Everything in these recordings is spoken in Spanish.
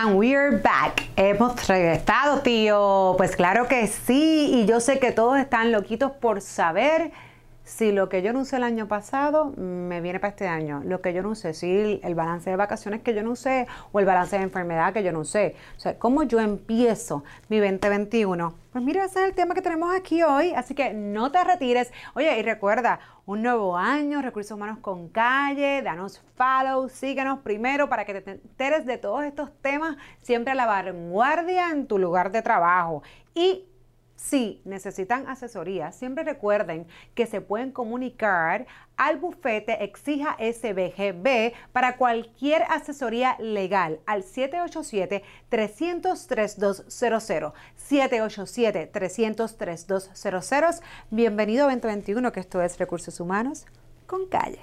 And we're back. Hemos regresado, tío. Pues claro que sí. Y yo sé que todos están loquitos por saber si lo que yo no usé el año pasado me viene para este año, lo que yo no usé, si el balance de vacaciones que yo no usé o el balance de enfermedad que yo no usé. O sea, ¿cómo yo empiezo mi 2021? Pues mira, ese es el tema que tenemos aquí hoy, así que no te retires. Oye, y recuerda, un nuevo año, Recursos Humanos con Calle, danos follow, síguenos primero para que te enteres de todos estos temas, siempre a la vanguardia en tu lugar de trabajo. Y si necesitan asesoría, siempre recuerden que se pueden comunicar al bufete Exija SBGB para cualquier asesoría legal al 787-300-3200. 787-300-3200. Bienvenido a 2021, que esto es Recursos Humanos con Calle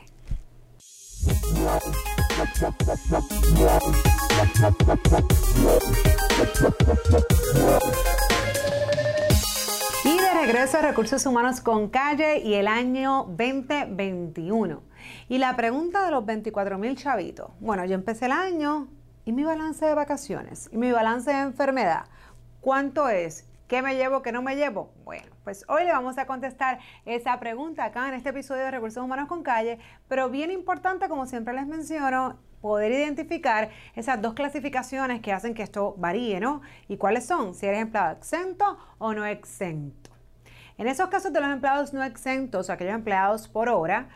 regreso a Recursos Humanos con Calle y el año 2021. Y la pregunta de los 24 mil chavitos. Bueno, yo empecé el año y mi balance de vacaciones y mi balance de enfermedad. ¿Cuánto es? ¿Qué me llevo? ¿Qué no me llevo? Bueno, pues hoy le vamos a contestar esa pregunta acá en este episodio de Recursos Humanos con Calle, pero bien importante, como siempre les menciono, poder identificar esas dos clasificaciones que hacen que esto varíe, ¿no? ¿Y cuáles son? Si eres empleado exento o no exento. En esos casos de los empleados no exentos, aquellos empleados por hora,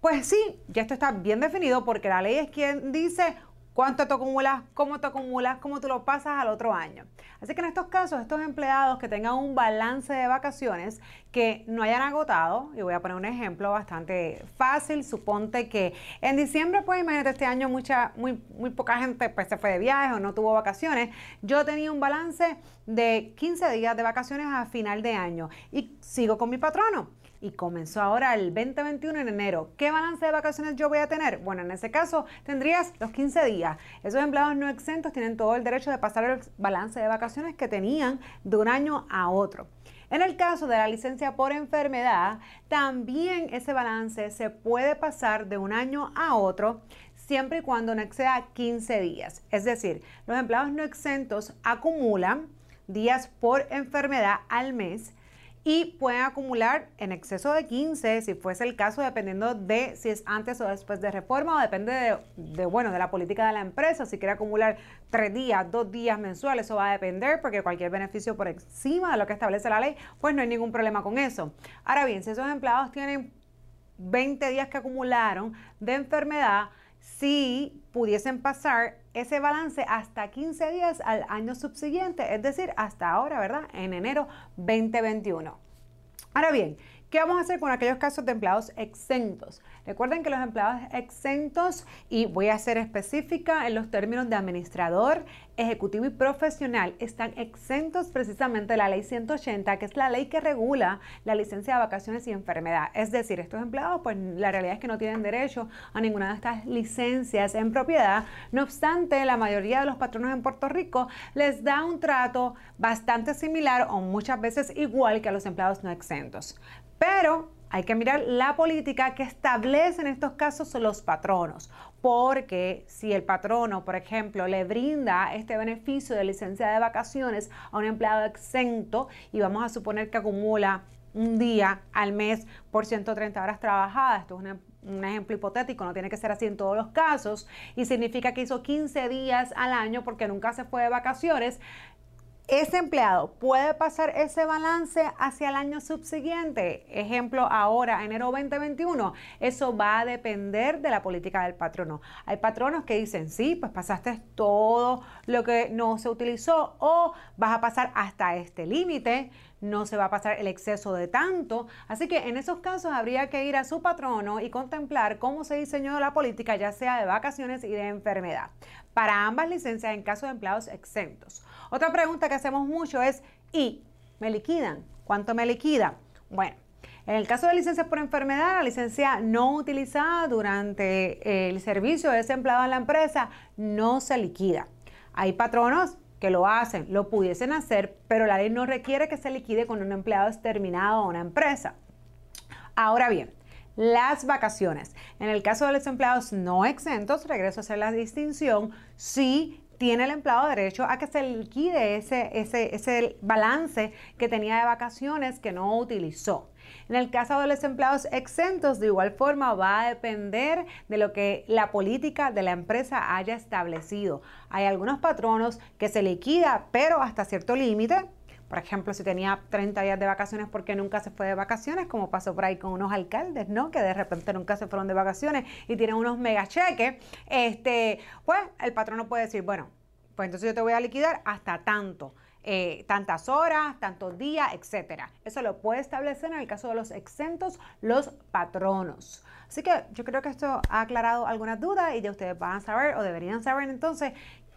pues sí, ya esto está bien definido porque la ley es quien dice cuánto te acumulas, cómo te acumulas, cómo tú lo pasas al otro año. Así que en estos casos, estos empleados que tengan un balance de vacaciones que no hayan agotado, y voy a poner un ejemplo bastante fácil, suponte que en diciembre, pues imagínate este año mucha, muy, muy poca gente pues, se fue de viaje o no tuvo vacaciones, yo tenía un balance de 15 días de vacaciones a final de año y sigo con mi patrono y comenzó ahora el 2021 en enero. ¿Qué balance de vacaciones yo voy a tener? Bueno, en ese caso tendrías los 15 días. Esos empleados no exentos tienen todo el derecho de pasar el balance de vacaciones que tenían de un año a otro. En el caso de la licencia por enfermedad, también ese balance se puede pasar de un año a otro siempre y cuando no exceda 15 días. Es decir, los empleados no exentos acumulan días por enfermedad al mes y pueden acumular en exceso de 15, si fuese el caso, dependiendo de si es antes o después de reforma o depende de, bueno, de la política de la empresa. Si quiere acumular tres días, dos días mensuales, eso va a depender porque cualquier beneficio por encima de lo que establece la ley, pues no hay ningún problema con eso. Ahora bien, si esos empleados tienen 20 días que acumularon de enfermedad, si pudiesen pasar ese balance hasta 15 días al año subsiguiente, es decir, hasta ahora, ¿verdad? En enero 2021. Ahora bien, ¿Qué vamos a hacer con aquellos casos de empleados exentos? Recuerden que los empleados exentos, y voy a ser específica en los términos de administrador, ejecutivo y profesional, están exentos precisamente de la ley 180, que es la ley que regula la licencia de vacaciones y enfermedad. Es decir, estos empleados, pues la realidad es que no tienen derecho a ninguna de estas licencias en propiedad. No obstante, la mayoría de los patronos en Puerto Rico les da un trato bastante similar o muchas veces igual que a los empleados no exentos. Pero hay que mirar la política que establecen en estos casos los patronos, porque si el patrono, por ejemplo, le brinda este beneficio de licencia de vacaciones a un empleado exento y vamos a suponer que acumula un día al mes por 130 horas trabajadas, esto es un ejemplo hipotético, no tiene que ser así en todos los casos, y significa que hizo 15 días al año porque nunca se fue de vacaciones, ese empleado puede pasar ese balance hacia el año subsiguiente. Ejemplo, ahora, enero 2021. Eso va a depender de la política del patrono. Hay patronos que dicen, sí, pues pasaste todo lo que no se utilizó o vas a pasar hasta este límite no se va a pasar el exceso de tanto. Así que en esos casos habría que ir a su patrono y contemplar cómo se diseñó la política, ya sea de vacaciones y de enfermedad, para ambas licencias en caso de empleados exentos. Otra pregunta que hacemos mucho es, ¿y me liquidan? ¿Cuánto me liquida? Bueno. En el caso de licencias por enfermedad, la licencia no utilizada durante el servicio de ese empleado en la empresa no se liquida. Hay patronos que lo hacen, lo pudiesen hacer, pero la ley no requiere que se liquide con un empleado exterminado a una empresa. Ahora bien, las vacaciones. En el caso de los empleados no exentos, regreso a hacer la distinción, sí tiene el empleado derecho a que se liquide ese, ese, ese balance que tenía de vacaciones que no utilizó. En el caso de los empleados exentos, de igual forma va a depender de lo que la política de la empresa haya establecido. Hay algunos patronos que se liquida, pero hasta cierto límite. Por ejemplo, si tenía 30 días de vacaciones porque nunca se fue de vacaciones, como pasó por ahí con unos alcaldes, ¿no? Que de repente nunca se fueron de vacaciones y tienen unos mega cheques, este, pues el patrono puede decir, bueno, pues entonces yo te voy a liquidar hasta tanto. Eh, tantas horas, tantos días, etcétera. Eso lo puede establecer en el caso de los exentos los patronos. Así que yo creo que esto ha aclarado algunas dudas y ya ustedes van a saber o deberían saber entonces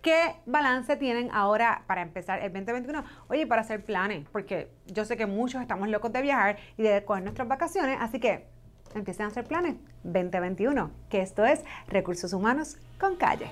qué balance tienen ahora para empezar el 2021. Oye, para hacer planes, porque yo sé que muchos estamos locos de viajar y de coger nuestras vacaciones, así que empiecen a hacer planes 2021, que esto es Recursos Humanos con Calle.